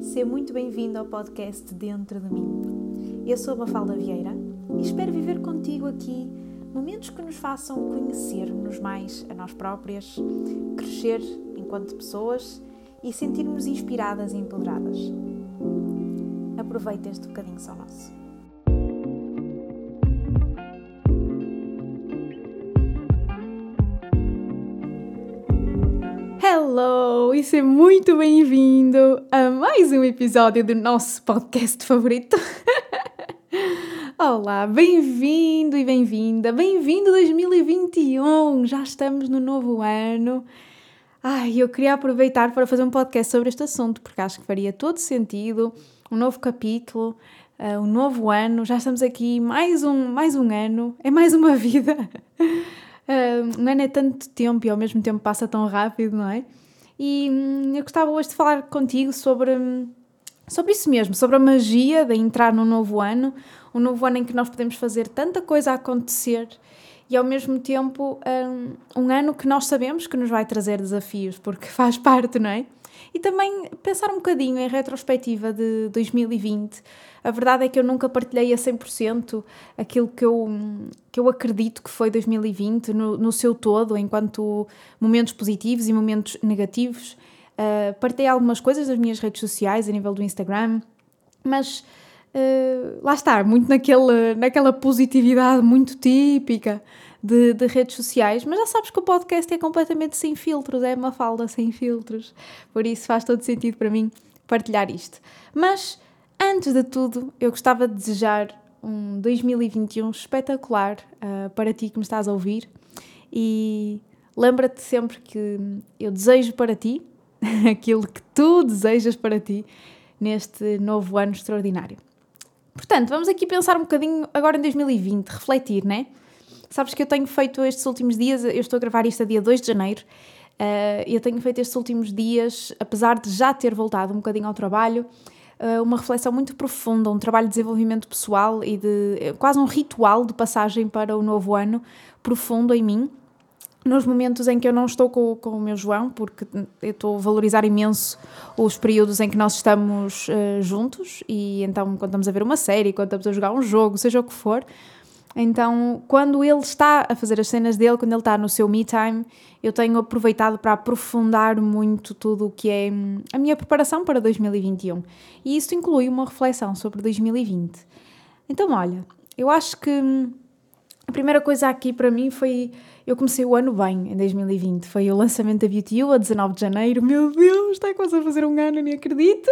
Seja muito bem-vindo ao podcast Dentro de mim. Eu sou a Mafalda Vieira e espero viver contigo aqui momentos que nos façam conhecer-nos mais a nós próprias, crescer enquanto pessoas e sentir-nos inspiradas e empoderadas. Aproveita este bocadinho só nosso. E seja muito bem-vindo a mais um episódio do nosso podcast favorito. Olá, bem-vindo e bem-vinda, bem-vindo 2021, já estamos no novo ano. Ai, eu queria aproveitar para fazer um podcast sobre este assunto porque acho que faria todo sentido, um novo capítulo, uh, um novo ano, já estamos aqui mais um, mais um ano, é mais uma vida. Uh, um ano é tanto tempo e ao mesmo tempo passa tão rápido, não é? E hum, eu gostava hoje de falar contigo sobre, hum, sobre isso mesmo, sobre a magia de entrar no novo ano, um novo ano em que nós podemos fazer tanta coisa acontecer e ao mesmo tempo um, um ano que nós sabemos que nos vai trazer desafios, porque faz parte, não é? E também pensar um bocadinho em retrospectiva de 2020. A verdade é que eu nunca partilhei a 100% aquilo que eu, que eu acredito que foi 2020 no, no seu todo, enquanto momentos positivos e momentos negativos. Uh, partilhei algumas coisas das minhas redes sociais, a nível do Instagram, mas uh, lá está, muito naquele, naquela positividade muito típica de, de, redes sociais, mas já sabes que o podcast é completamente sem filtros, é uma falda sem filtros, por isso faz todo sentido para mim partilhar isto. Mas antes de tudo, eu gostava de desejar um 2021 espetacular uh, para ti que me estás a ouvir e lembra-te sempre que eu desejo para ti aquilo que tu desejas para ti neste novo ano extraordinário. Portanto, vamos aqui pensar um bocadinho agora em 2020, refletir, né? Sabes que eu tenho feito estes últimos dias, eu estou a gravar isto a dia 2 de janeiro, uh, eu tenho feito estes últimos dias, apesar de já ter voltado um bocadinho ao trabalho, uh, uma reflexão muito profunda, um trabalho de desenvolvimento pessoal e de eh, quase um ritual de passagem para o novo ano profundo em mim. Nos momentos em que eu não estou com, com o meu João, porque eu estou a valorizar imenso os períodos em que nós estamos uh, juntos, e então quando estamos a ver uma série, quando estamos a jogar um jogo, seja o que for, então, quando ele está a fazer as cenas dele, quando ele está no seu me time, eu tenho aproveitado para aprofundar muito tudo o que é hum, a minha preparação para 2021. E isso inclui uma reflexão sobre 2020. Então, olha, eu acho que hum, a primeira coisa aqui para mim foi. Eu comecei o ano bem em 2020. Foi o lançamento da Beauty U a 19 de janeiro. Meu Deus, está quase a fazer um ano, nem acredito.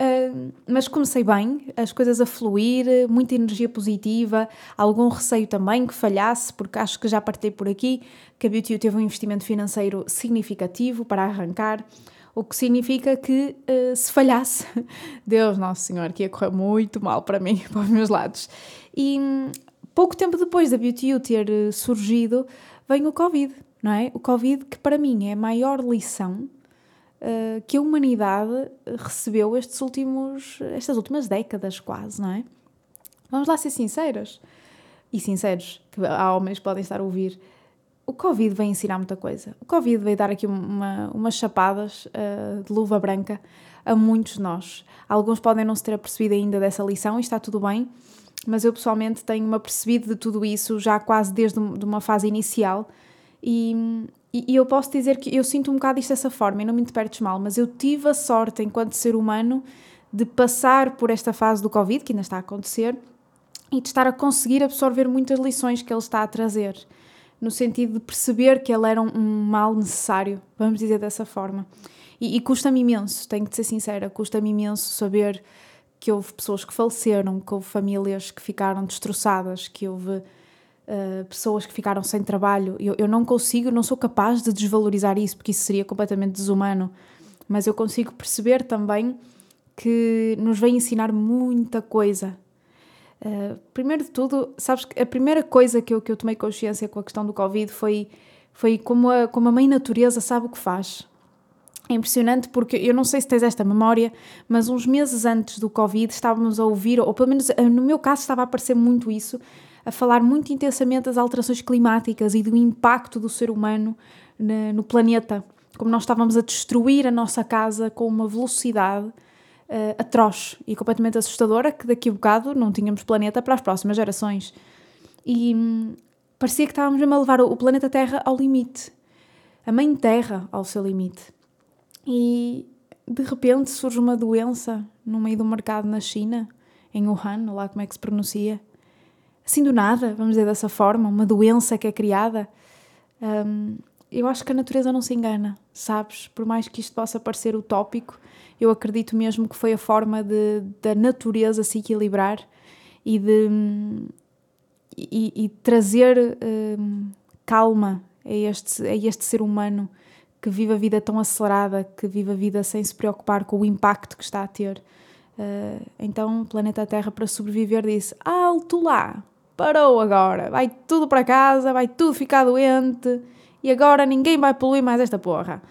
Uh, mas comecei bem, as coisas a fluir, muita energia positiva, algum receio também que falhasse, porque acho que já partei por aqui que a Beauty teve um investimento financeiro significativo para arrancar, o que significa que uh, se falhasse, Deus Nosso Senhor, que ia correr muito mal para mim, para os meus lados. E um, pouco tempo depois da Beauty ter uh, surgido, vem o Covid, não é? O Covid que para mim é a maior lição uh, que a humanidade recebeu estes últimos, estas últimas décadas quase, não é? Vamos lá ser sinceras e sinceros, que há homens que podem estar a ouvir. O Covid veio ensinar muita coisa. O Covid veio dar aqui uma, umas chapadas uh, de luva branca a muitos de nós. Alguns podem não se ter apercebido ainda dessa lição e está tudo bem, mas eu pessoalmente tenho-me apercebido de tudo isso já quase desde uma fase inicial e, e, e, eu posso dizer que eu sinto um bocado isto dessa forma, e não me interpretes mal, mas eu tive a sorte, enquanto ser humano, de passar por esta fase do Covid, que ainda está a acontecer, e de estar a conseguir absorver muitas lições que ele está a trazer, no sentido de perceber que ele era um, um mal necessário, vamos dizer dessa forma. E, e custa-me imenso, tenho de ser sincera, custa-me imenso saber que houve pessoas que faleceram, que houve famílias que ficaram destroçadas, que houve uh, pessoas que ficaram sem trabalho. Eu, eu não consigo, não sou capaz de desvalorizar isso, porque isso seria completamente desumano, mas eu consigo perceber também que nos vem ensinar muita coisa. Uh, primeiro de tudo, sabes que a primeira coisa que eu, que eu tomei consciência com a questão do Covid foi, foi como, a, como a mãe natureza sabe o que faz. É impressionante porque eu não sei se tens esta memória, mas uns meses antes do Covid estávamos a ouvir, ou pelo menos eh, no meu caso estava a aparecer muito isso, a falar muito intensamente das alterações climáticas e do impacto do ser humano no planeta. Como nós estávamos a destruir a nossa casa com uma velocidade uh, atroz e completamente assustadora que daqui a bocado não tínhamos planeta para as próximas gerações. E hum, parecia que estávamos mesmo a levar o planeta Terra ao limite, a Mãe Terra ao seu limite. E de repente surge uma doença no meio do mercado na China, em Wuhan, lá como é que se pronuncia. Assim do nada, vamos dizer dessa forma, uma doença que é criada. Um, eu acho que a natureza não se engana, sabes? Por mais que isto possa parecer utópico, eu acredito mesmo que foi a forma de, da natureza se equilibrar e de e, e trazer um, calma a este, a este ser humano que vive a vida tão acelerada, que vive a vida sem se preocupar com o impacto que está a ter. Uh, então, o planeta Terra, para sobreviver, disse: Alto lá, parou agora, vai tudo para casa, vai tudo ficar doente e agora ninguém vai poluir mais esta porra.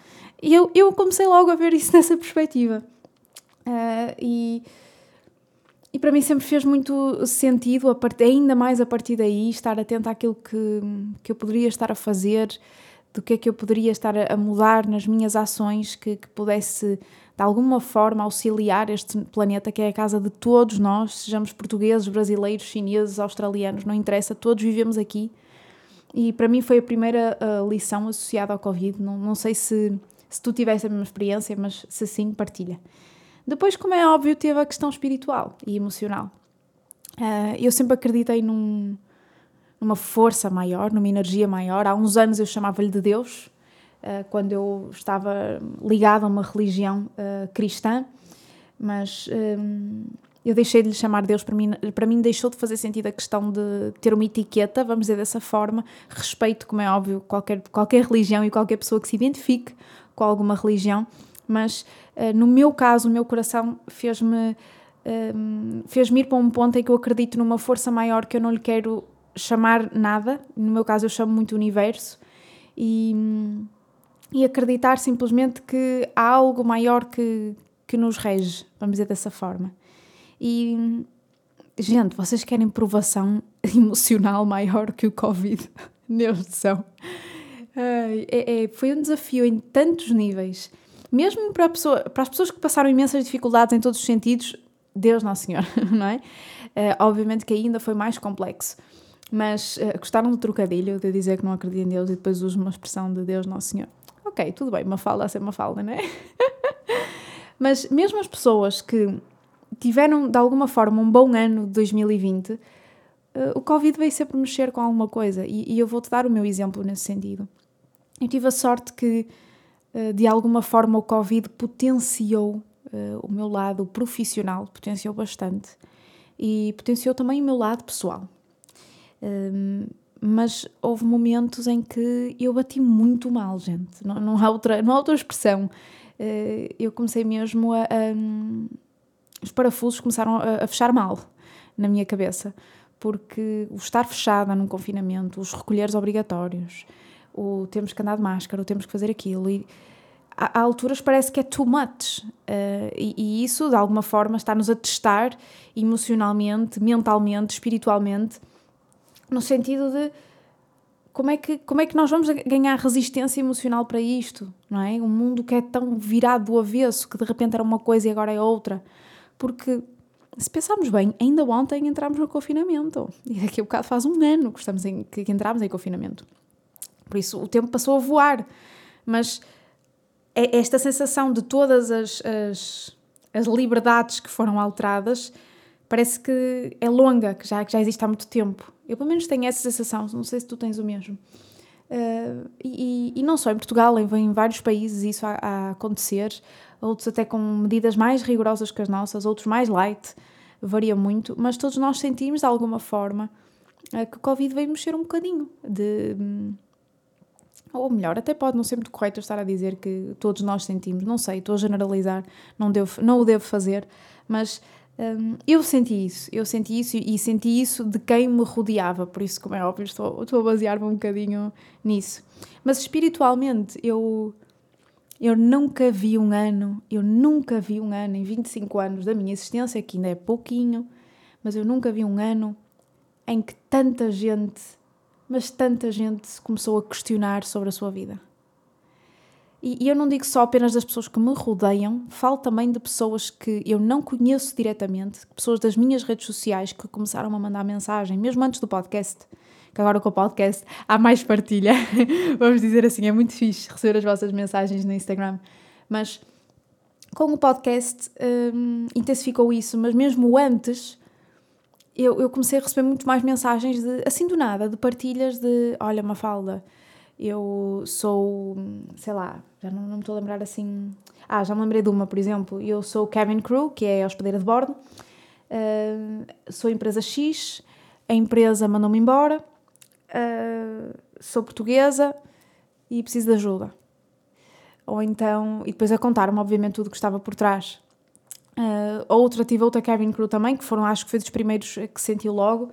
E eu, eu comecei logo a ver isso nessa perspectiva. Uh, e, e para mim sempre fez muito sentido, a part, ainda mais a partir daí, estar atenta àquilo que, que eu poderia estar a fazer, do que é que eu poderia estar a, mudar nas minhas ações que, que pudesse de alguma forma auxiliar este planeta que é a casa de todos nós, sejamos portugueses, brasileiros, chineses, australianos, não interessa, todos vivemos aqui. E para mim foi a primeira uh, lição associada ao Covid. Não, não sei se, se tu tiveste a mesma experiência, mas se sim, partilha. Depois, como é óbvio, teve a questão espiritual e emocional. Uh, eu sempre acreditei num, numa força maior, numa energia maior. Há uns anos eu chamava-lhe de Deus, quando eu estava ligada a uma religião uh, cristã, mas um, eu deixei de lhe chamar Deus. Para mim, para mim, deixou de fazer sentido a questão de ter uma etiqueta, vamos dizer dessa forma. Respeito, como é óbvio, qualquer, qualquer religião e qualquer pessoa que se identifique com alguma religião, mas uh, no meu caso, o meu coração fez-me. Um, fez-me ir para um ponto em que eu acredito numa força maior que eu não lhe quero chamar nada, no meu caso eu chamo muito universo, e, e acreditar simplesmente que há algo maior que, que nos rege, vamos dizer dessa forma. E, gente, vocês querem provação emocional maior que o Covid? Deus do céu. É, é, foi um desafio em tantos níveis. Mesmo para, pessoa, para as pessoas que passaram imensas dificuldades em todos os sentidos, Deus Nosso Senhor, não é? Uh, obviamente que ainda foi mais complexo. Mas uh, gostaram do trocadilho de dizer que não acredito em Deus e depois uso uma expressão de Deus Nosso Senhor. Ok, tudo bem, uma falda a ser uma falda, não é? Mas mesmo as pessoas que tiveram de alguma forma um bom ano de 2020, uh, eh, o Covid veio sempre mexer com alguma coisa e, e eu vou-te dar o meu exemplo nesse sentido. Eu tive a sorte que uh, de alguma forma o Covid potenciou o meu lado profissional, potenciou bastante e potenciou também o meu lado pessoal. Um, mas houve momentos em que eu bati muito mal, gente. Não, não, há, outra, não há outra expressão. Uh, eu comecei mesmo a. Um, os parafusos começaram a, a, fechar mal na minha cabeça, porque o estar fechada num confinamento, os recolheres obrigatórios, o temos que andar de máscara, o temos que fazer aquilo, e a, a alturas parece que é too much. Uh, e, e isso, de alguma forma, está-nos a testar emocionalmente, mentalmente, espiritualmente no sentido de como é que, como é que nós vamos ganhar resistência emocional para isto, não é? Um mundo que é tão virado do avesso, que de repente era uma coisa e agora é outra. Porque, se pensarmos bem, ainda ontem entramos no confinamento. E daqui a bocado faz um ano que, estamos em, que entramos em confinamento. Por isso, o tempo passou a voar. Mas é esta sensação de todas as, as, as liberdades que foram alteradas parece que é longa, que já, que já existe há muito tempo. Eu pelo menos tenho essa sensação, não sei se tu tens o mesmo. Uh, e, e, não só em Portugal, em vários países isso a, a, acontecer, outros até com medidas mais rigorosas que as nossas, outros mais light, varia muito, mas todos nós sentimos de alguma forma uh, que o Covid veio mexer um bocadinho de. Ou melhor, até pode não ser muito correto estar a dizer que todos nós sentimos, não sei, estou a generalizar, não, devo, não o devo fazer, mas um, eu senti isso, eu senti isso e senti isso de quem me rodeava, por isso, como é óbvio, estou, estou a basear-me um bocadinho nisso. Mas espiritualmente, eu, eu nunca vi um ano, eu nunca vi um ano em 25 anos da minha existência, que ainda é pouquinho, mas eu nunca vi um ano em que tanta gente, mas tanta gente começou a questionar sobre a sua vida. E, e eu não digo só apenas das pessoas que me rodeiam, falo também de pessoas que eu não conheço diretamente, pessoas das minhas redes sociais que começaram a mandar mensagem, mesmo antes do podcast. Que agora com o podcast há mais partilha. Vamos dizer assim, é muito fixe receber as vossas mensagens no Instagram. Mas com o podcast hum, intensificou isso, mas mesmo antes eu, eu comecei a receber muito mais mensagens de, assim do nada, de partilhas de olha, Mafalda, eu sou, sei lá, já não, não me estou a lembrar assim. Ah, já me lembrei de uma, por exemplo. Eu sou Kevin Crew, que é a hospedeira de bordo. Uh, sou empresa X, a empresa mandou-me embora. Uh, sou portuguesa e preciso de ajuda. Ou então, e depois a contar-me, obviamente, tudo que estava por trás. Uh, outra, tive outra Kevin Crew também, que foram, acho que foi dos primeiros que senti logo,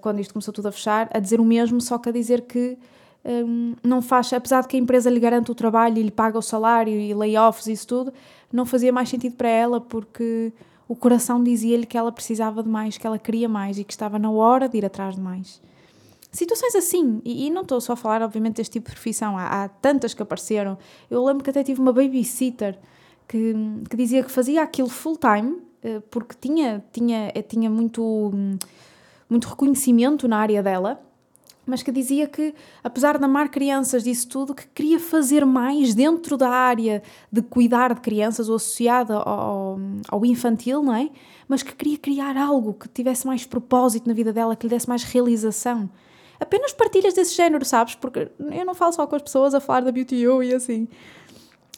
quando isto começou tudo a fechar, a dizer o mesmo, só que a dizer que um, não faz, apesar de que a empresa lhe garante o trabalho e lhe paga o salário e layoffs e isso tudo, não fazia mais sentido para ela porque o coração dizia-lhe que ela precisava de mais, que ela queria mais e que estava na hora de ir atrás de mais. Situações assim, e, e não estou só a falar, obviamente, deste tipo de profissão, há, há, tantas que apareceram. Eu lembro que até tive uma babysitter que, que dizia que fazia aquilo full time eh, porque tinha, tinha, eh, tinha muito, muito reconhecimento na área dela mas que dizia que, apesar de amar crianças disso tudo, que queria fazer mais dentro da área de cuidar de crianças ou associada ao, ao infantil, não é? Mas que queria criar algo que tivesse mais propósito na vida dela, que lhe desse mais realização. Apenas partilhas desse género, sabes? Porque eu não falo só com as pessoas a falar da Beauty You e assim.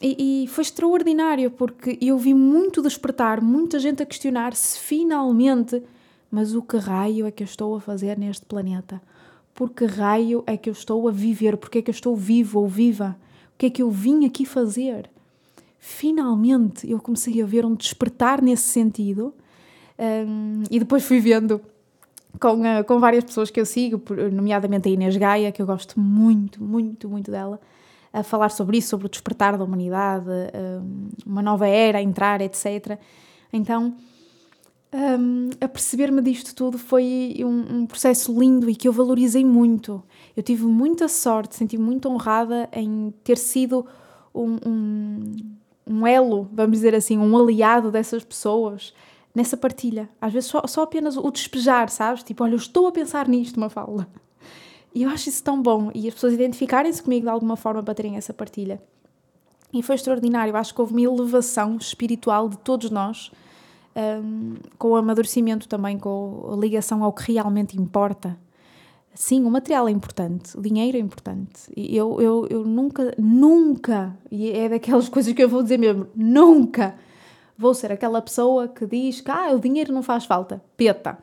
E, e, foi extraordinário porque eu vi muito despertar, muita gente a questionar se finalmente, mas o que raio é que eu estou a fazer neste planeta? Por que raio é que eu estou a viver, porque é que eu estou vivo ou viva, o que é que eu vim aqui fazer. Finalmente eu comecei a ver um despertar nesse sentido um, e depois fui vendo com, uh, com várias pessoas que eu sigo, nomeadamente a Inês Gaia, que eu gosto muito, muito, muito dela, a falar sobre isso, sobre o despertar da humanidade, um, uma nova era a entrar, etc. Então um, a perceber-me disto tudo foi um, um, processo lindo e que eu valorizei muito. Eu tive muita sorte, senti-me muito honrada em ter sido um, um, um, elo, vamos dizer assim, um aliado dessas pessoas nessa partilha. Às vezes só, só apenas o despejar, sabes? Tipo, olha, eu estou a pensar nisto, uma fala. E eu acho isso tão bom. E as pessoas identificarem-se comigo de alguma forma para terem essa partilha. E foi extraordinário. Eu acho que houve uma elevação espiritual de todos nós um, com o amadurecimento também, com a ligação ao que realmente importa. Sim, o material é importante, o dinheiro é importante. E eu, eu, eu nunca, nunca, e é daquelas coisas que eu vou dizer mesmo, nunca vou ser aquela pessoa que diz que ah, o dinheiro não faz falta. Peta.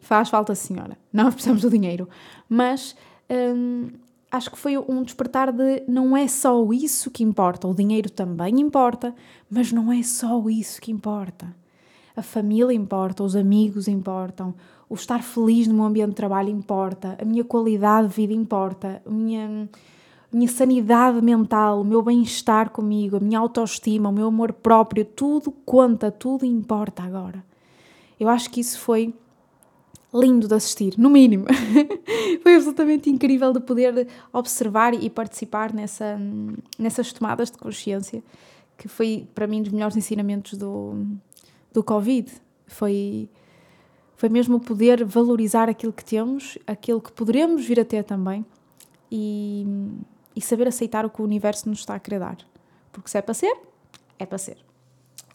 Faz falta, senhora. Nós precisamos do dinheiro. Mas hum, acho que foi um despertar de não é só isso que importa. O dinheiro também importa, mas não é só isso que importa a família importa, os amigos importam, o estar feliz no meu ambiente de trabalho importa, a minha qualidade de vida importa, a minha, a minha sanidade mental, o meu bem-estar comigo, a minha autoestima, o meu amor próprio, tudo conta, tudo importa agora. Eu acho que isso foi lindo de assistir, no mínimo. foi absolutamente incrível de poder observar e participar nessa, nessas tomadas de consciência, que foi para mim um dos melhores ensinamentos do, do Covid. Foi, foi mesmo poder valorizar aquilo que temos, aquilo que poderemos vir a ter também e, e saber aceitar o que o universo nos está a querer dar. Porque se é para ser, é para ser.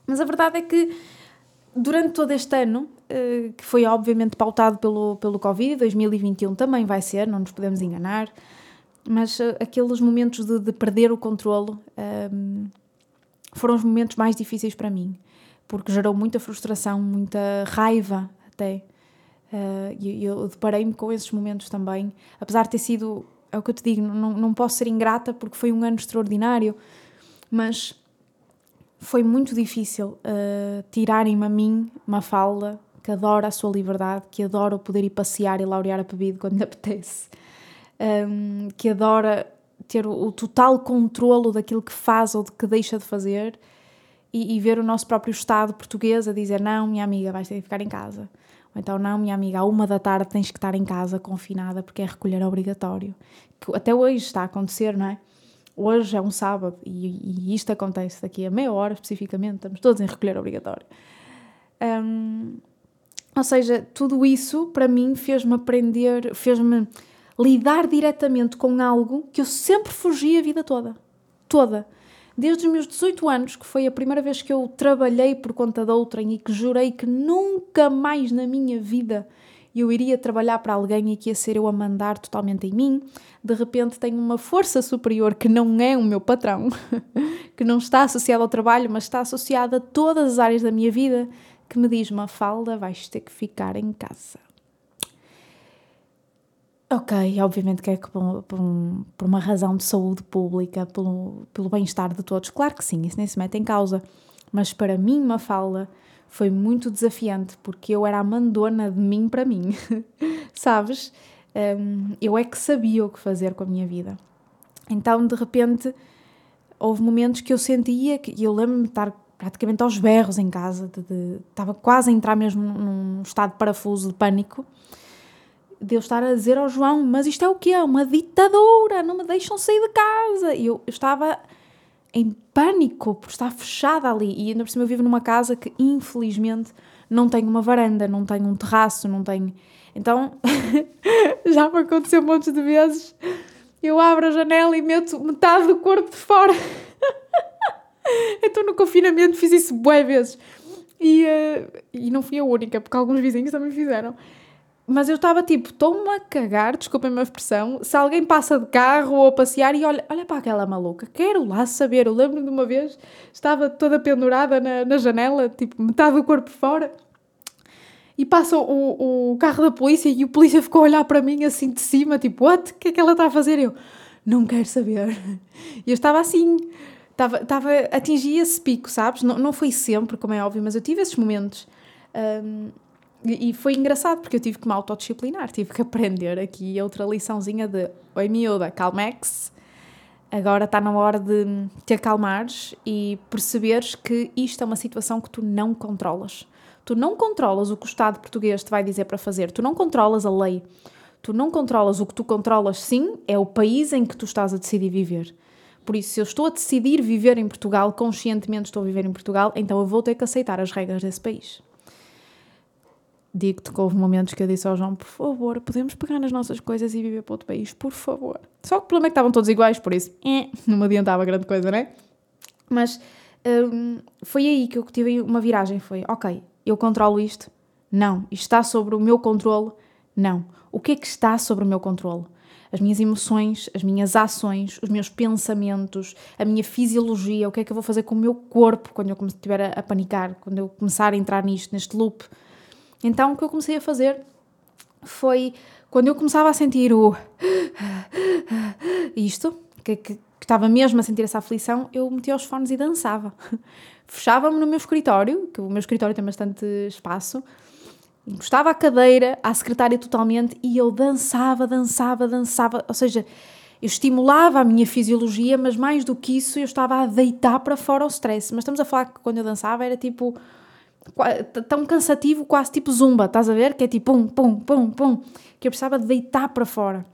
Mas a verdade é que durante todo este ano, eh, que foi obviamente pautado pelo, pelo Covid, 2021 também vai ser, não nos podemos enganar, mas eh, aqueles momentos de, de perder o controlo um, ehm, foram os momentos mais difíceis para mim porque gerou muita frustração, muita raiva até. Uh, e eu deparei-me com esses momentos também, apesar de ter sido, é o que eu te digo, não, não posso ser ingrata porque foi um ano extraordinário, mas foi muito difícil uh, tirarem-me a mim, uma falda que adora a sua liberdade, que adora poder ir passear e laurear a bebida quando lhe apetece, um, que adora ter o, o total controlo daquilo que faz ou de que deixa de fazer e, e, ver o nosso próprio Estado português a dizer: não, minha amiga, vais ter que ficar em casa. Ou então, não, minha amiga, à uma da tarde tens que estar em casa confinada porque é recolher obrigatório. Que até hoje está a acontecer, não é? hoje é um sábado e, e, isto acontece daqui a meia hora especificamente, estamos todos em recolher obrigatório. Um, ou seja, tudo isso para mim fez-me aprender, fez-me lidar diretamente com algo que eu sempre fugi a vida toda. Toda. Desde os meus 18 anos, que foi a primeira vez que eu trabalhei por conta de outrem e que jurei que nunca mais na minha vida eu iria trabalhar para alguém e que ia ser eu a mandar totalmente em mim, de repente tenho uma força superior que não é o meu patrão, que não está associada ao trabalho, mas está associada a todas as áreas da minha vida, que me diz: Mafalda, vais ter que ficar em casa. Ok, obviamente que é por, por, por, uma razão de saúde pública, pelo, pelo bem-estar de todos. Claro que sim, isso nem se mete em causa. Mas para mim, Mafalda, foi muito desafiante porque eu era a mandona de mim para mim, sabes? Um, eu é que sabia o que fazer com a minha vida. Então, de repente, houve momentos que eu sentia que eu lembro-me de estar praticamente aos berros em casa, de, de, estava quase a entrar mesmo num estado de parafuso, de pânico, de eu estar a dizer ao João: Mas isto é o quê? É uma ditadura, não me deixam sair de casa. E eu, eu estava em pânico por estar fechada ali. E ainda por cima eu vivo numa casa que, infelizmente, não tem uma varanda, não tem um terraço, não tem. Então, já me aconteceu um monte de vezes. Eu abro a janela e meto metade do corpo de fora. então, no confinamento, fiz isso bué vezes. E, uh, e não fui a única, porque alguns vizinhos também fizeram. Mas eu estava tipo, estou-me a cagar, desculpem a minha expressão, se alguém passa de carro ou a passear e olha, olha para aquela maluca, quero lá saber. Eu lembro de uma vez, estava toda pendurada na, na janela, tipo, metade do corpo fora, e passa o, o carro da polícia e o polícia ficou a olhar para mim assim de cima, tipo, what? O que é que ela está a fazer? Eu, não quero saber. E eu estava assim, estava, estava, atingi esse pico, sabes? Não, não foi sempre, como é óbvio, mas eu tive esses momentos. Um, e foi engraçado porque eu tive que me autodisciplinar, tive que aprender aqui outra liçãozinha de Oi miúda, calmex, agora está na hora de te acalmares e perceberes que isto é uma situação que tu não controlas. Tu não controlas o que o Estado português te vai dizer para fazer, tu não controlas a lei, tu não controlas o que tu controlas, sim, é o país em que tu estás a decidir viver. Por isso, se eu estou a decidir viver em Portugal, conscientemente estou a viver em Portugal, então eu vou ter que aceitar as regras desse país digo-te que houve momentos que eu disse ao João, por favor, podemos pegar nas nossas coisas e viver para outro país, por favor. Só que o problema é que estavam todos iguais, por isso, eh, não me adiantava grande coisa, não é? Mas um, foi aí que eu tive uma viragem, foi, ok, eu controlo isto? Não. Isto está sobre o meu controle? Não. O que é que está sobre o meu controle? As minhas emoções, as minhas ações, os meus pensamentos, a minha fisiologia, o que é que eu vou fazer com o meu corpo quando eu estiver a panicar, quando eu começar a entrar nisto, neste loop então o que eu comecei a fazer foi quando eu começava a sentir o isto, que, que, que estava mesmo a sentir essa aflição, eu metia os fones e dançava. Fechava-me no meu escritório, que o meu escritório tem bastante espaço, encostava a cadeira, à secretária totalmente, e eu dançava, dançava, dançava. Ou seja, eu estimulava a minha fisiologia, mas mais do que isso, eu estava a deitar para fora o stress. Mas estamos a falar que quando eu dançava era tipo tão cansativo, quase tipo zumba, estás a ver? Que é tipo pum, pum, pum, pum, que eu precisava de deitar para fora.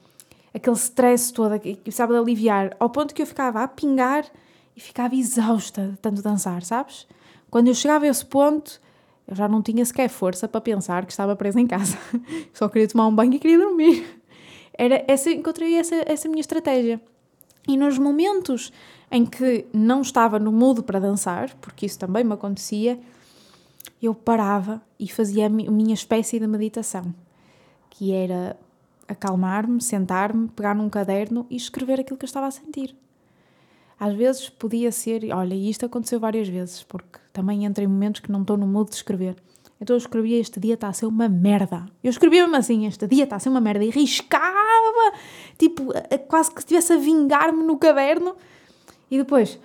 Aquele stress todo, que eu precisava de aliviar, ao ponto que eu ficava a pingar e ficava exausta de tanto dançar, sabes? Quando eu chegava a esse ponto, eu já não tinha sequer força para pensar que estava presa em casa. Só queria tomar um banho e queria dormir. Era essa, encontrei essa, essa minha estratégia. E nos momentos em que não estava no mood para dançar, porque isso também me acontecia, eu parava e fazia a minha espécie de meditação, que era acalmar-me, sentar-me, pegar num caderno e escrever aquilo que eu estava a sentir. Às vezes podia ser, olha, isto aconteceu várias vezes, porque também entrei em momentos que não estou no modo de escrever. Então eu escrevia este dia está a ser uma merda. Eu escrevia mesmo assim, este dia está a ser uma merda. E riscava, tipo, quase que estivesse a vingar-me no caderno. E depois,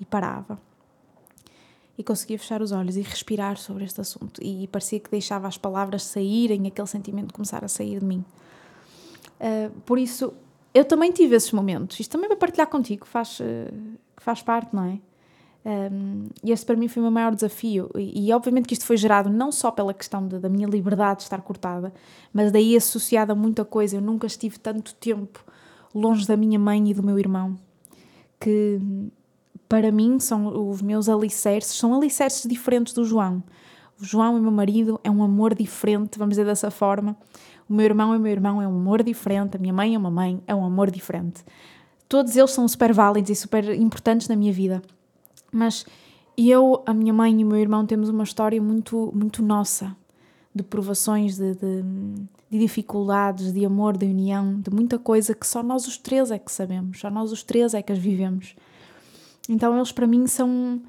e parava e conseguia fechar os olhos e respirar sobre este assunto. E parecia que deixava as palavras saírem, aquele sentimento começar a sair de mim. Uh, por isso, eu também tive esses momentos. Isto também para partilhar contigo, faz, uh, faz parte, não é? Um, e esse para mim foi o meu maior desafio. E, e, obviamente que isto foi gerado não só pela questão de, da minha liberdade de estar cortada, mas daí associada a muita coisa. Eu nunca estive tanto tempo longe da minha mãe e do meu irmão, que para mim são os meus alicerces, são alicerces diferentes do João. O João é meu marido, é um amor diferente, vamos dizer dessa forma. O meu irmão é meu irmão, é um amor diferente. A minha mãe é uma mãe, é um amor diferente. Todos eles são super válidos e super importantes na minha vida. Mas eu, a minha mãe e o meu irmão temos uma história muito, muito nossa, de provações, de, de, de, dificuldades, de amor, de união, de muita coisa que só nós os três é que sabemos, só nós os três é que as vivemos. Então eles para mim são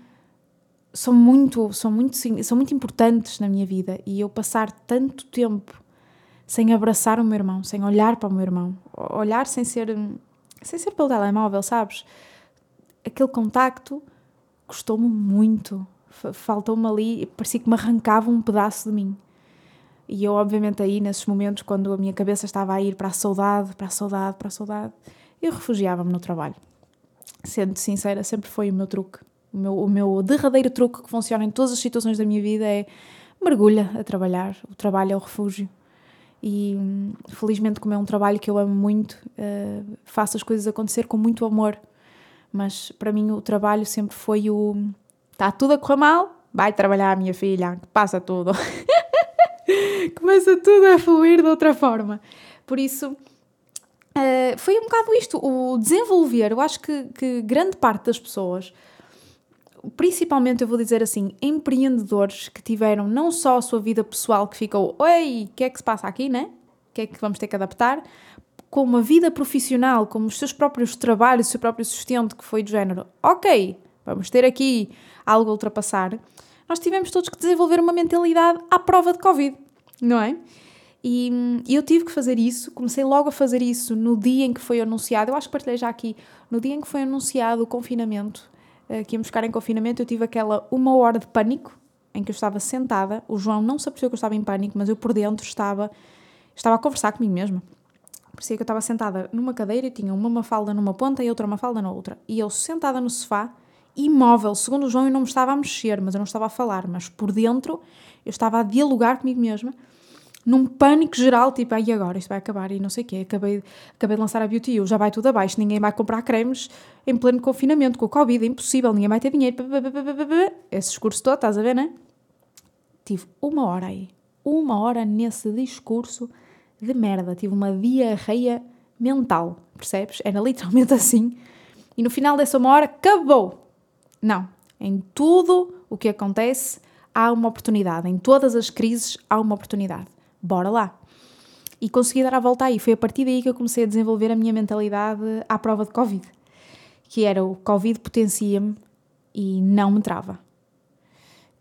são muito, são muito, são muito importantes na minha vida e eu passar tanto tempo sem abraçar o meu irmão, sem olhar para o meu irmão, olhar sem ser sem ser pelo telemóvel, sabes? Aquele contacto custou-me muito, faltou-me ali, parecia que me arrancava um pedaço de mim. E eu, obviamente, aí, nesses momentos, quando a minha cabeça estava a ir para a saudade, para a saudade, para a saudade, eu refugiava-me no trabalho. Sendo sincera, sempre foi o meu truque. O meu, o meu derradeiro truque que funciona em todas as situações da minha vida é mergulha a trabalhar. O trabalho é o refúgio. E felizmente, como é um trabalho que eu amo muito, uh, faço as coisas acontecer com muito amor. Mas para mim, o trabalho sempre foi o. Está tudo a correr mal? Vai trabalhar, minha filha, passa tudo. Começa tudo a fluir de outra forma. Por isso, uh, foi um bocado isto, o desenvolver. Eu acho que, que grande parte das pessoas principalmente eu vou dizer assim, empreendedores que tiveram não só a sua vida pessoal que ficou, oi, o que é que se passa aqui, né? O que é que vamos ter que adaptar? Como a vida profissional, como os seus próprios trabalhos, o seu próprio sustento, que foi do género, ok, vamos ter aqui algo a ultrapassar, nós tivemos todos que desenvolver uma mentalidade à prova de Covid, não é? E, e eu tive que fazer isso, comecei logo a fazer isso no dia em que foi anunciado, eu acho que partilhei já aqui, no dia em que foi anunciado o confinamento, eh, que íamos ficar em confinamento, eu tive aquela uma hora de pânico em que eu estava sentada. O João não se apercebeu que eu estava em pânico, mas eu por dentro estava, estava a conversar comigo mesma. Parecia que eu estava sentada numa cadeira e tinha uma mafalda numa ponta e outra mafalda na outra. E eu sentada no sofá, imóvel. Segundo o João, eu não me estava a mexer, mas eu não estava a falar. Mas por dentro, eu estava a dialogar comigo mesma num pânico geral, tipo, aí agora isto vai acabar e não sei o quê. Acabei, acabei de lançar a Beauty U, já vai tudo abaixo, ninguém vai comprar cremes em pleno confinamento, com o Covid, é impossível, ninguém vai ter dinheiro. Esse discurso todo, estás a ver, né? Tive uma hora aí, uma hora nesse discurso de merda. Tive uma diarreia mental, percebes? Era literalmente assim. E no final dessa uma hora, acabou! Não. Em tudo o que acontece, há uma oportunidade. Em todas as crises, há uma oportunidade bora lá. E consegui dar a volta aí. Foi a partir daí que eu comecei a desenvolver a minha mentalidade à prova de Covid. Que era o Covid potencia-me e não me trava.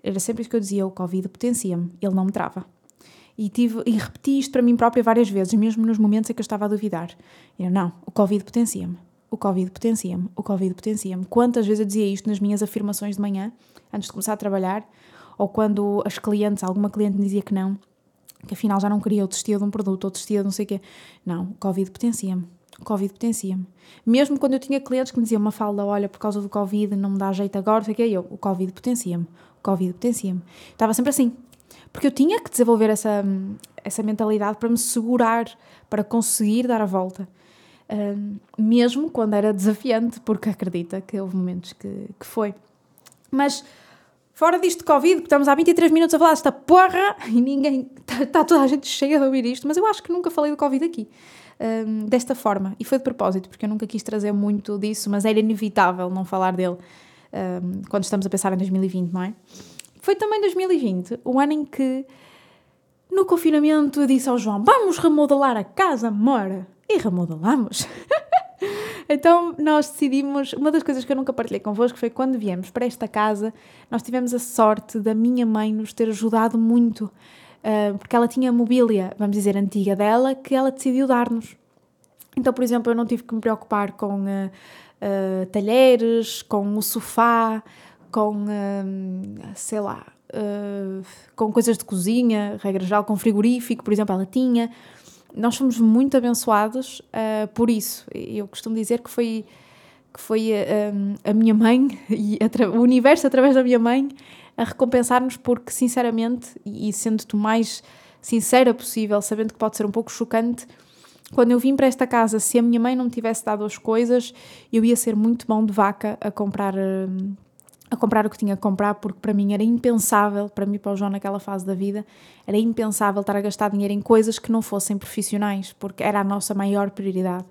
Era sempre isso que eu dizia: o Covid potencia-me, ele não me trava. E, tive, e repeti isto para mim própria várias vezes, mesmo nos momentos em que eu estava a duvidar. Eu, não, o Covid potencia-me, o Covid potencia-me, o Covid potencia-me. Quantas vezes eu dizia isto nas minhas afirmações de manhã, antes de começar a trabalhar, ou quando as clientes, alguma cliente me dizia que não, que afinal já não queria, ou desistia de um produto, ou desistia de não sei o quê. Não, o Covid potencia-me. O Covid potencia-me. Mesmo quando eu tinha clientes que me diziam, uma falda, olha, por causa do Covid não me dá jeito agora, sei o quê, eu, o Covid potencia-me. O Covid potencia-me. Estava sempre assim. Porque eu tinha que desenvolver essa, essa mentalidade para me segurar, para conseguir dar a volta. Um, mesmo quando era desafiante, porque acredita que houve momentos que, que foi. Mas Fora disto de Covid, porque estamos há 23 minutos a falar desta porra e ninguém. Está tá toda a gente cheia de ouvir isto, mas eu acho que nunca falei do Covid aqui. Um, desta forma. E foi de propósito, porque eu nunca quis trazer muito disso, mas era inevitável não falar dele um, quando estamos a pensar em 2020, não é? Foi também 2020, o ano em que, no confinamento, eu disse ao João: Vamos remodelar a casa, mora! E remodelamos. Então nós decidimos, uma das coisas que eu nunca partilhei convosco foi quando viemos para esta casa, nós tivemos a sorte da minha mãe nos ter ajudado muito, uh, porque ela tinha mobília, vamos dizer, antiga dela, que ela decidiu dar-nos. Então, por exemplo, eu não tive que me preocupar com uh, uh, talheres, com o sofá, com, sei lá, com coisas de cozinha, regra geral, com frigorífico, por exemplo, ela tinha nós fomos muito abençoados uh, por isso. Eu costumo dizer que foi, que foi uh, a minha mãe e o universo através da minha mãe a recompensar-nos porque, sinceramente, e sendo-te o mais sincera possível, sabendo que pode ser um pouco chocante, quando eu vim para esta casa, se a minha mãe não me tivesse dado as coisas, eu ia ser muito mão de vaca a comprar, hum, a comprar o que tinha que comprar, porque para mim era impensável, para mim e para o João naquela fase da vida, era impensável estar a gastar dinheiro em coisas que não fossem profissionais, porque era a nossa maior prioridade.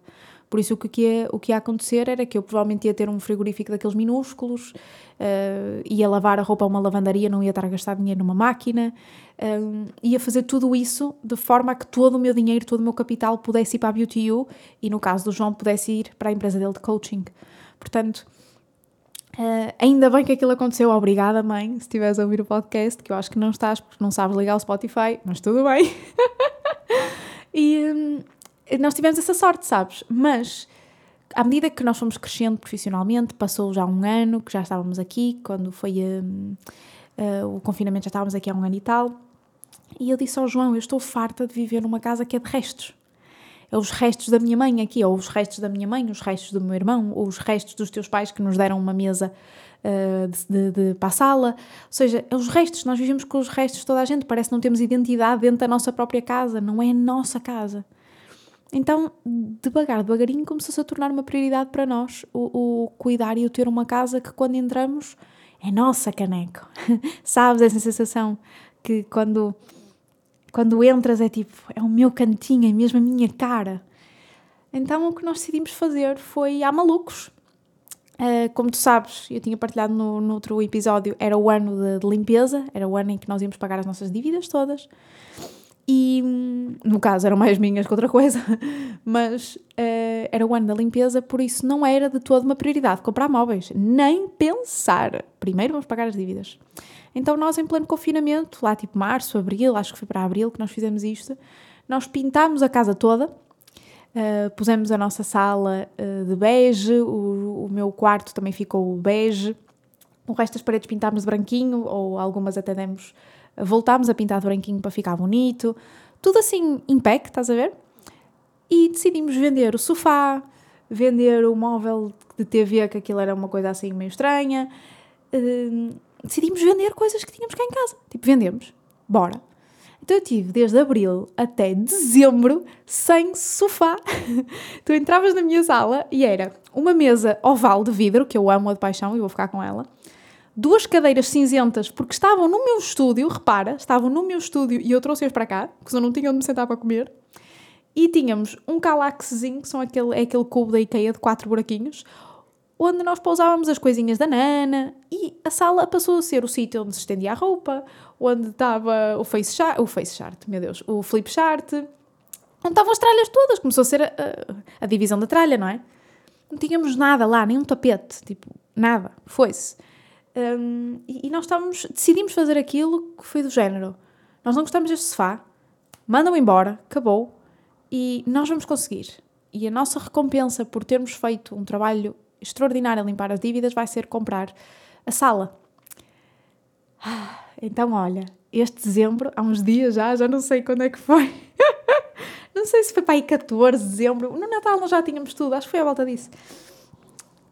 Por isso, o que ia, o que ia acontecer era que eu provavelmente ia ter um frigorífico daqueles minúsculos, uh, ia lavar a roupa a uma lavandaria, não ia estar a gastar dinheiro numa máquina, uh, ia fazer tudo isso de forma a que todo o meu dinheiro, todo o meu capital pudesse ir para a Beauty U e, no caso do João, pudesse ir para a empresa dele de coaching. Portanto, Uh, ainda bem que aquilo aconteceu. Obrigada, mãe, se estiveres a ouvir o podcast, que eu acho que não estás porque não sabes ligar o Spotify, mas tudo bem. e, um, nós tivemos essa sorte, sabes? Mas à medida que nós fomos crescendo profissionalmente, passou já um ano que já estávamos aqui, quando foi um, uh, o confinamento, já estávamos aqui há um ano e tal. E eu disse ao João: Eu estou farta de viver numa casa que é de restos. Os restos da minha mãe aqui, ou os restos da minha mãe, os restos do meu irmão, ou os restos dos teus pais que nos deram uma mesa uh, de, de, de, para a sala. Ou seja, é os restos, nós vivemos com os restos de toda a gente, parece que não temos identidade dentro da nossa própria casa, não é a nossa casa. Então, devagar, devagarinho, começou-se a tornar uma prioridade para nós o, o, cuidar e o ter uma casa que, quando entramos, é nossa, caneco. Sabes essa sensação que quando, quando entras é tipo, é o meu cantinho, é mesmo a minha cara. Então, o que nós decidimos fazer foi há malucos. Uh, como tu sabes, eu tinha partilhado no, no outro episódio, era o ano de, de limpeza, era o ano em que nós íamos pagar as nossas dívidas todas. E no caso eram mais minhas que outra coisa, mas uh, era o ano da limpeza, por isso não era de toda uma prioridade comprar móveis, nem pensar. Primeiro vamos pagar as dívidas. Então nós, em pleno confinamento, lá tipo março, abril, acho que foi para abril que nós fizemos isto, nós pintámos a casa toda, uh, pusemos a nossa sala uh, de bege, o, o meu quarto também ficou bege, o resto das paredes pintámos de branquinho, ou algumas até demos voltámos a pintar de branquinho para ficar bonito, tudo assim em pack, estás a ver? E decidimos vender o sofá, vender o móvel de TV, que aquilo era uma coisa assim meio estranha. Uh, decidimos vender coisas que tínhamos cá em casa. Tipo, vendemos, bora. Então eu tive desde abril até dezembro sem sofá. tu entravas na minha sala e era uma mesa oval de vidro, que eu amo de paixão e vou ficar com ela duas cadeiras cinzentas, porque estavam no meu estúdio, repara, estavam no meu estúdio e eu trouxe-as para cá, porque senão não tinha onde me sentar para comer. E tínhamos um calaxezinho, que são aquele, é aquele cubo da IKEA de quatro buraquinhos, onde nós pousávamos as coisinhas da Nana e a sala passou a ser o sítio onde se estendia a roupa, onde estava o face chart, o face chart, meu Deus, o flip chart, onde estavam as tralhas todas, começou a ser a, a, a divisão da tralha, não é? Não tínhamos nada lá, nem um tapete, tipo, nada, foi-se. Um, e, e, nós estávamos, decidimos fazer aquilo que foi do género. Nós não gostamos deste sofá, mandam embora, acabou, e nós vamos conseguir. E a nossa recompensa por termos feito um trabalho extraordinário a limpar as dívidas vai ser comprar a sala. Então, olha, este dezembro, há uns dias já, já não sei quando é que foi. não sei se foi para aí 14 de dezembro. No Natal nós já tínhamos tudo, acho que foi a volta disso.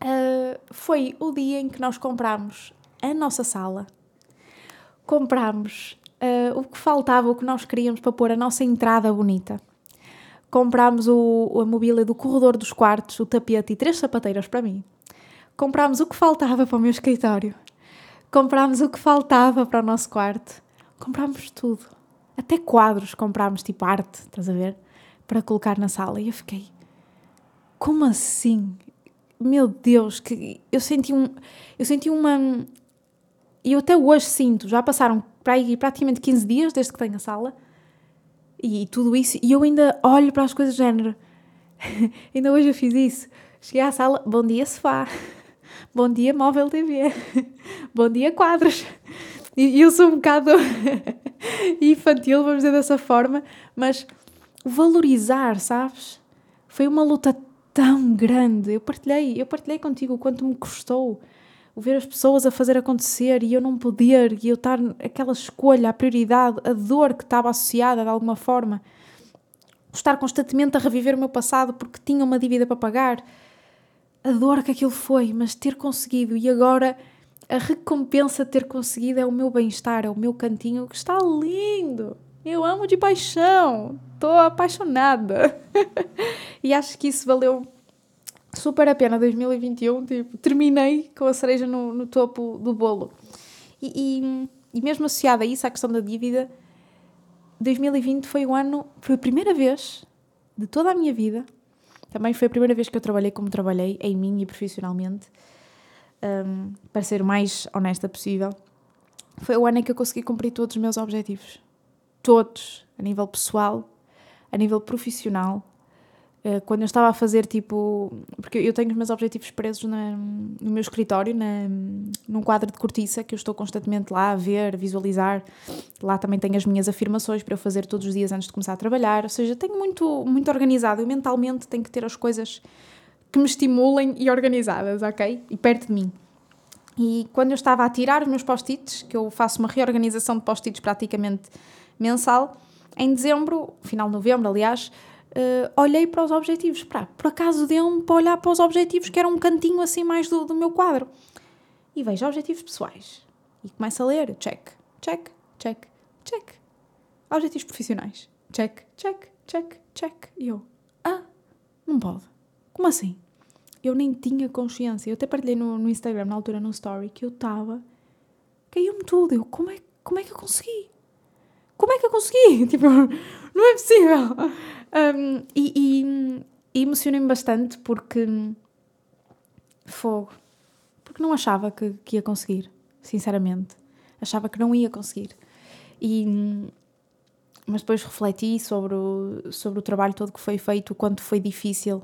Uh, foi o dia em que nós comprámos a nossa sala, comprámos uh, o que faltava, o que nós queríamos para pôr a nossa entrada bonita. Comprámos o, a mobília do corredor dos quartos, o tapete e três sapateiras para mim. Comprámos o que faltava para o meu escritório. Comprámos o que faltava para o nosso quarto. Comprámos tudo. Até quadros comprámos, tipo arte, estás a ver? Para colocar na sala. E eu fiquei, como assim? meu Deus, que eu senti um, eu senti uma, e eu até hoje sinto, já passaram para aí praticamente 15 dias desde que tenho a sala, e, tudo isso, e eu ainda olho para as coisas do género, ainda hoje eu fiz isso, cheguei à sala, bom dia sofá, bom dia móvel TV, bom dia quadros, e eu sou um bocado infantil, vamos dizer dessa forma, mas valorizar, sabes? Foi uma luta tão grande. Eu partilhei, eu partilhei contigo o quanto me custou o ver as pessoas a fazer acontecer e eu não poder, e eu estar aquela escolha, a prioridade, a dor que estava associada de alguma forma. Estar constantemente a reviver o meu passado porque tinha uma dívida para pagar. A dor que aquilo foi, mas ter conseguido e agora a recompensa de ter conseguido é o meu bem-estar, é o meu cantinho que está lindo. Eu amo de paixão. estou apaixonada. e acho que isso valeu super a pena 2021, tipo, terminei com a cereja no, no topo do bolo. E, e, e mesmo associada a isso, à questão da dívida, 2020 foi o ano, foi a primeira vez de toda a minha vida, também foi a primeira vez que eu trabalhei como trabalhei, em mim e profissionalmente, um, para ser o mais honesta possível. Foi o ano em que eu consegui cumprir todos os meus objetivos. Todos, a nível pessoal, a nível profissional, quando eu estava a fazer tipo. Porque eu tenho os meus objetivos presos na, no meu escritório, na, num quadro de cortiça que eu estou constantemente lá a ver, a visualizar. Lá também tenho as minhas afirmações para eu fazer todos os dias antes de começar a trabalhar. Ou seja, tenho muito, muito organizado. Eu mentalmente tenho que ter as coisas que me estimulem e organizadas, ok? E perto de mim. E quando eu estava a tirar os meus post-its, que eu faço uma reorganização de post-its praticamente mensal, em dezembro, final de novembro, aliás uh, olhei para os objetivos. Pá, por acaso deu-me para olhar para os objetivos, que era um cantinho assim mais do, do meu quadro. E vejo objetivos pessoais. E começo a ler. Check, check, check, check. Objetivos profissionais. Check, check, check, check. E eu, ah, não pode. Como assim? Eu nem tinha consciência. Eu até partilhei no, no Instagram, na altura, no story, que eu estava. Caiu-me tudo. Eu, como é, como é que eu consegui? Como é que eu consegui? Tipo, não é possível. Um, e, e, e emocionei-me bastante porque. Fogo. Porque não achava que, que ia conseguir, sinceramente. Achava que não ia conseguir. E, mas depois refleti sobre o, sobre o trabalho todo que foi feito, o quanto foi difícil.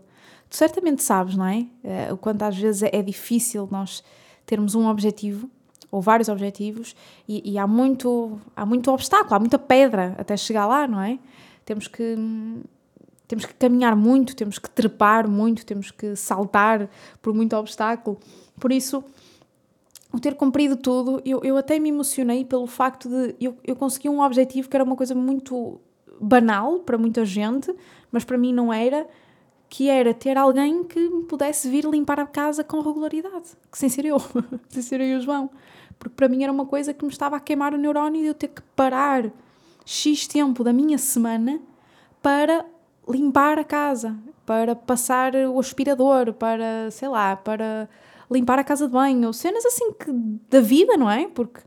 Tu certamente sabes, não é? Uh, o quanto às vezes é difícil nós termos um objetivo ou vários objetivos e, e, há muito há muito obstáculo, há muita pedra até chegar lá, não é? Temos que temos que caminhar muito, temos que trepar muito, temos que saltar por muito obstáculo. Por isso, o ter cumprido tudo, eu, eu até me emocionei pelo facto de eu, eu consegui um objetivo que era uma coisa muito banal para muita gente, mas para mim não era, que era ter alguém que pudesse vir limpar a casa com regularidade, que sem ser eu, sem ser eu e o João. Porque para mim era uma coisa que me estava a queimar o neurónio de eu ter que parar X tempo da minha semana para limpar a casa, para passar o aspirador, para, sei lá, para limpar a casa de banho, cenas assim que, da vida, não é? Porque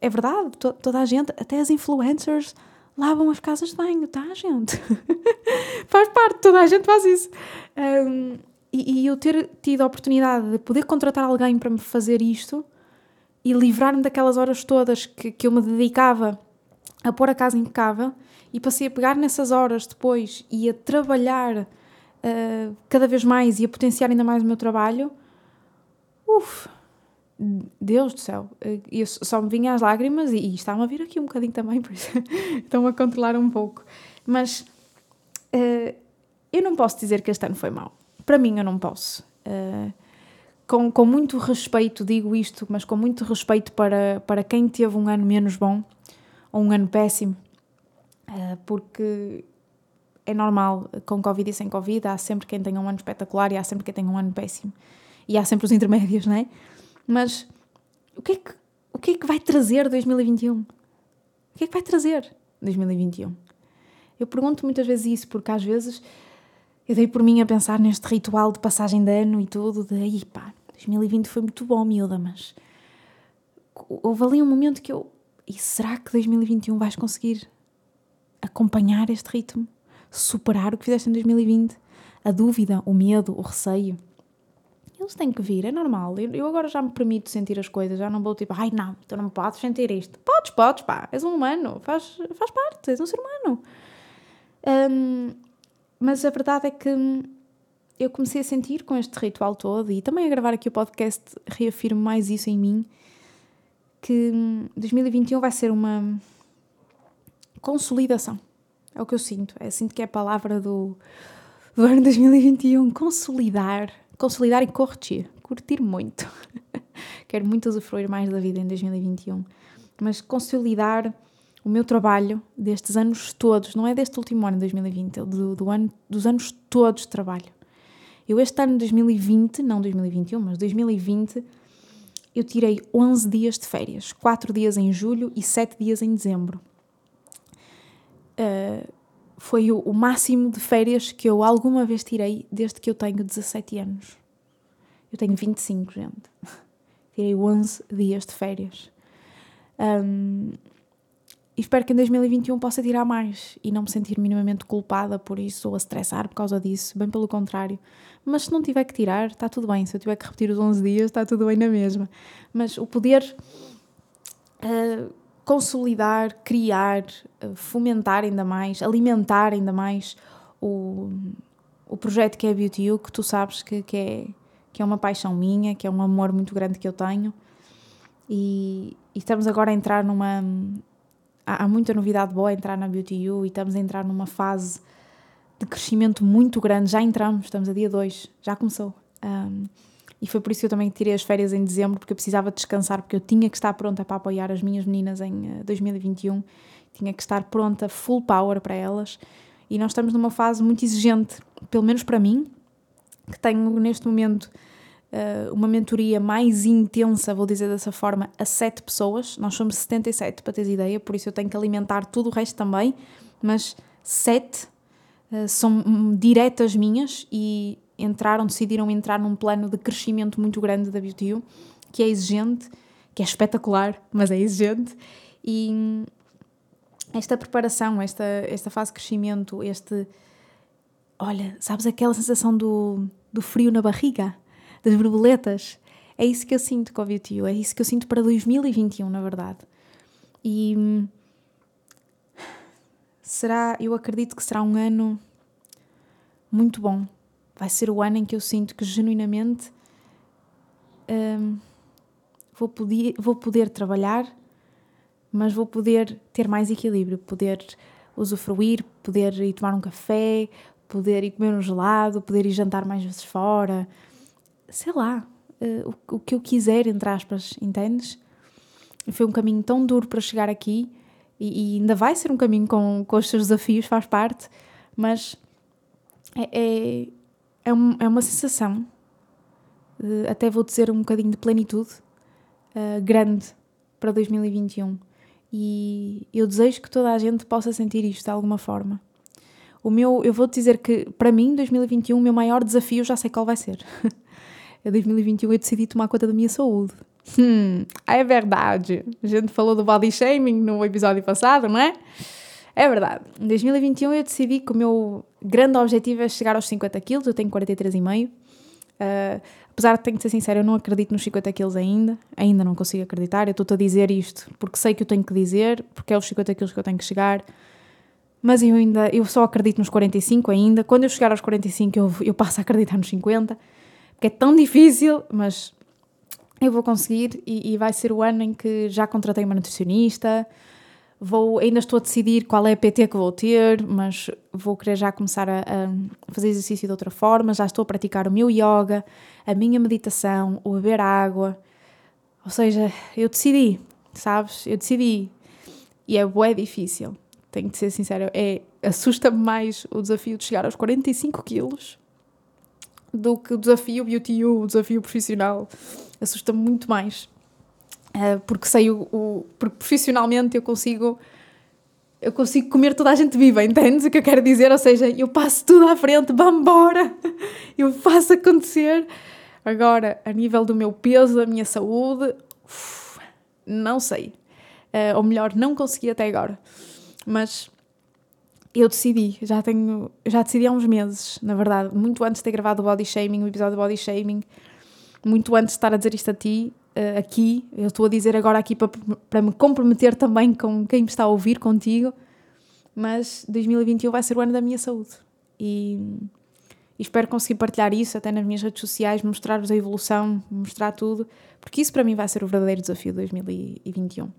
é verdade, to, toda a gente, até as influencers, lavam as casas de banho, tá, gente? faz parte, toda a gente faz isso. Um, e, e, eu ter tido a oportunidade de poder contratar alguém para me fazer isto e livrar-me daquelas horas todas que, que eu me dedicava a pôr a casa impecável e passei a pegar nessas horas depois e a trabalhar uh, cada vez mais e a potenciar ainda mais o meu trabalho, uff, Deus do céu, eu só me vinha as lágrimas e, e está-me a vir aqui um bocadinho também, por isso estão a controlar um pouco. Mas uh, eu não posso dizer que este ano foi mau. Para mim, eu não posso. Uh, com, com muito respeito digo isto, mas com muito respeito para, para quem teve um ano menos bom ou um ano péssimo, uh, porque é normal, com Covid e sem Covid, há sempre quem tenha um ano espetacular e há sempre quem tenha um ano péssimo. E há sempre os intermédios, não é? Mas o que é que, o que, é que vai trazer 2021? O que é que vai trazer 2021? Eu pergunto muitas vezes isso, porque às vezes eu dei por mim a pensar neste ritual de passagem de ano e tudo, de aí pá, 2020 foi muito bom, miúda, mas houve ali um momento que eu. E será que 2021 vais conseguir acompanhar este ritmo? Superar o que fizeste em 2020? A dúvida, o medo, o receio? Têm que vir, é normal. Eu agora já me permito sentir as coisas, já não vou tipo, ai não, tu não podes sentir isto. Podes, podes, pá, és um humano, faz, faz parte, és um ser humano. Um, mas a verdade é que eu comecei a sentir com este ritual todo e também a gravar aqui o podcast reafirmo mais isso em mim que 2021 vai ser uma consolidação. É o que eu sinto. É, sinto que é a palavra do, do ano 2021. Consolidar. Consolidar e curtir. Curtir muito. Quero muito usufruir mais da vida em 2021. Mas consolidar o meu trabalho destes anos todos, não é deste último ano, 2020, é do, do ano, dos anos todos de trabalho. Eu este ano 2020, não 2021, mas 2020, eu tirei 11 dias de férias, 4 dias em julho e 7 dias em dezembro. Foi o, o máximo de férias que eu alguma vez tirei desde que eu tenho 17 anos. Eu tenho 25, gente. Tirei 11 dias de férias. Um, e espero que em 2021 possa tirar mais e não me sentir minimamente culpada por isso ou a estressar por causa disso, bem pelo contrário. Mas se não tiver que tirar, está tudo bem. Se eu tiver que repetir os 11 dias, está tudo bem na mesma. Mas o poder uh, consolidar, criar, uh, fomentar ainda mais, alimentar ainda mais o, o projeto que é Beauty You, que tu sabes que, que, é, que é uma paixão minha, que é um amor muito grande que eu tenho. E, e estamos agora a entrar numa, há, muita novidade boa a entrar na Beauty U e estamos a entrar numa fase de crescimento muito grande. Já entramos, estamos a dia 2, já começou. Um, e foi por isso que eu também tirei as férias em dezembro, porque eu precisava descansar, porque eu tinha que estar pronta para apoiar as minhas meninas em 2021, eh, tinha que estar pronta, full power para elas. E nós estamos numa fase muito exigente, pelo menos para mim, que tenho neste momento uh, uma mentoria mais intensa, vou dizer dessa forma, a 7 pessoas. Nós somos 77, para teres ideia, por isso eu tenho que alimentar tudo o resto também, mas 7 uh, eh, são diretas minhas e entraram, decidiram entrar num plano de crescimento muito grande da Beauty U, que é exigente, que é espetacular, mas é exigente. E esta preparação, esta, esta fase de crescimento, este. Olha, sabes aquela sensação do, do frio na barriga? das borboletas. É isso que eu sinto com o VTU, é isso que eu sinto para 2021, na verdade. E será, eu acredito que será um ano muito bom. Vai ser o ano em que eu sinto que genuinamente hum, vou, poder, vou poder trabalhar, mas vou poder ter mais equilíbrio, poder usufruir, poder ir tomar um café, poder ir comer um gelado, poder ir jantar mais vezes fora, sei lá, uh, o, o, que eu quiser, entre aspas, entendes? Foi um caminho tão duro para chegar aqui e, e, ainda vai ser um caminho com, com os seus desafios, faz parte, mas é, é, é, um, é uma sensação, uh, até vou dizer um bocadinho de plenitude, uh, grande para 2021. E eu desejo que toda a gente possa sentir isto de alguma forma. O meu, eu vou dizer que para mim, 2021, o meu maior desafio já sei qual vai ser. em 2021 eu decidi tomar conta da minha saúde. Hum, é verdade. A gente falou do body shaming no episódio passado, não é? É verdade. Em 2021 eu decidi que o meu grande objetivo é chegar aos 50 quilos. Eu tenho 43,5. Uh, apesar de, tenho que ser sincera, eu não acredito nos 50 quilos ainda. Ainda não consigo acreditar. Eu estou-te a dizer isto porque sei que eu tenho que dizer, porque é os 50 quilos que eu tenho que chegar. Mas eu ainda, eu só acredito nos 45 ainda. Quando eu chegar aos 45 eu, eu passo a acreditar nos 50 que é tão difícil, mas eu vou conseguir e, e, vai ser o ano em que já contratei uma nutricionista. Vou, ainda estou a decidir qual é a PT que vou ter, mas vou querer já começar a, a fazer exercício de outra forma. Já estou a praticar o meu yoga, a minha meditação, o beber água. Ou seja, eu decidi, sabes? Eu decidi. E é bué difícil, tenho de ser sincera. É, Assusta-me mais o desafio de chegar aos 45 quilos do que o desafio beauty o desafio profissional. Assusta-me muito mais. Uh, porque sei o, o, porque profissionalmente eu consigo eu consigo comer toda a gente viva, entendes o que eu quero dizer? Ou seja, eu passo tudo à frente, vamos embora, eu faço acontecer. Agora, a nível do meu peso, da minha saúde, uf, não sei. Uh, ou melhor, não consegui até agora. Mas eu decidi, já tenho, já decidi há uns meses, na verdade, muito antes de ter gravado o Body Shaming, o episódio do Body Shaming, muito antes de estar a dizer isto a ti, uh, aqui, eu estou a dizer agora aqui para, me comprometer também com quem me está a ouvir, contigo, mas 2021 vai ser o ano da minha saúde e, e espero conseguir partilhar isso até nas minhas redes sociais, mostrar-vos a evolução, mostrar tudo, porque isso para mim vai ser o verdadeiro desafio de 2021.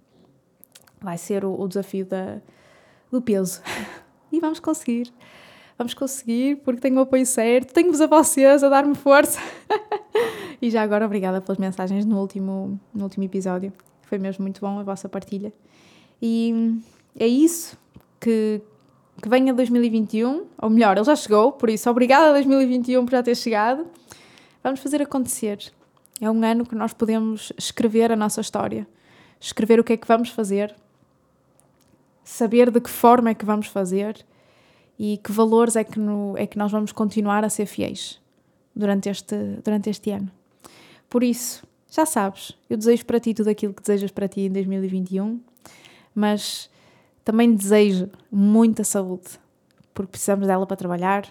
Vai ser o, o desafio da, do peso. e vamos conseguir. Vamos conseguir, porque tenho o apoio certo, tenho-vos a vocês a dar-me força. e já agora, obrigada pelas mensagens no último, no último episódio. Foi mesmo muito bom a vossa partilha. E é isso que, que venha 2021, ou melhor, ele já chegou, por isso, obrigada a 2021 por já ter chegado. Vamos fazer acontecer. É um ano que nós podemos escrever a nossa história, escrever o que é que vamos fazer, saber de que forma é que vamos fazer e que valores é que, no, é que nós vamos continuar a ser fiéis durante este, durante este ano. Por isso, já sabes, eu desejo para ti tudo aquilo que desejas para ti em 2021, mas também desejo muita saúde, porque precisamos dela para trabalhar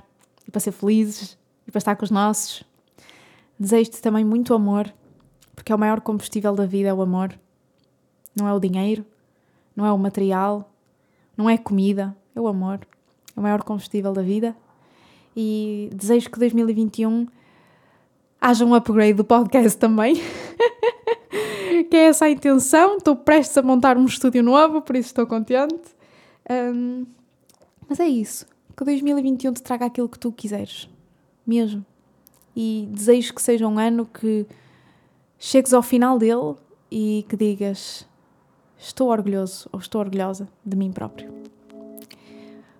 e para ser felizes e para estar com os nossos. Desejo-te também muito amor, porque é o maior combustível da vida é o amor. Não é o dinheiro, não é o material, não é a comida, é o amor. É o maior combustível da vida. E desejo que 2021 haja um upgrade do podcast também. que é essa a intenção. Estou prestes a montar um estúdio novo, por isso estou contente. Um, mas é isso. Que 2021 te traga aquilo que tu quiseres. Mesmo. E desejo que seja um ano que chegues ao final dele e que digas: Estou orgulhoso ou estou orgulhosa de mim próprio.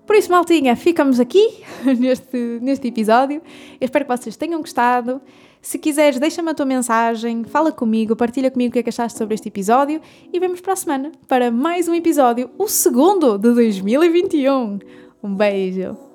Por isso, maltinha, ficamos aqui neste, neste episódio. Eu espero que vocês tenham gostado. Se quiseres, deixa-me a tua mensagem, fala comigo, partilha comigo o que é que achaste sobre este episódio e vemos para a semana para mais um episódio, o segundo de 2021. Um beijo!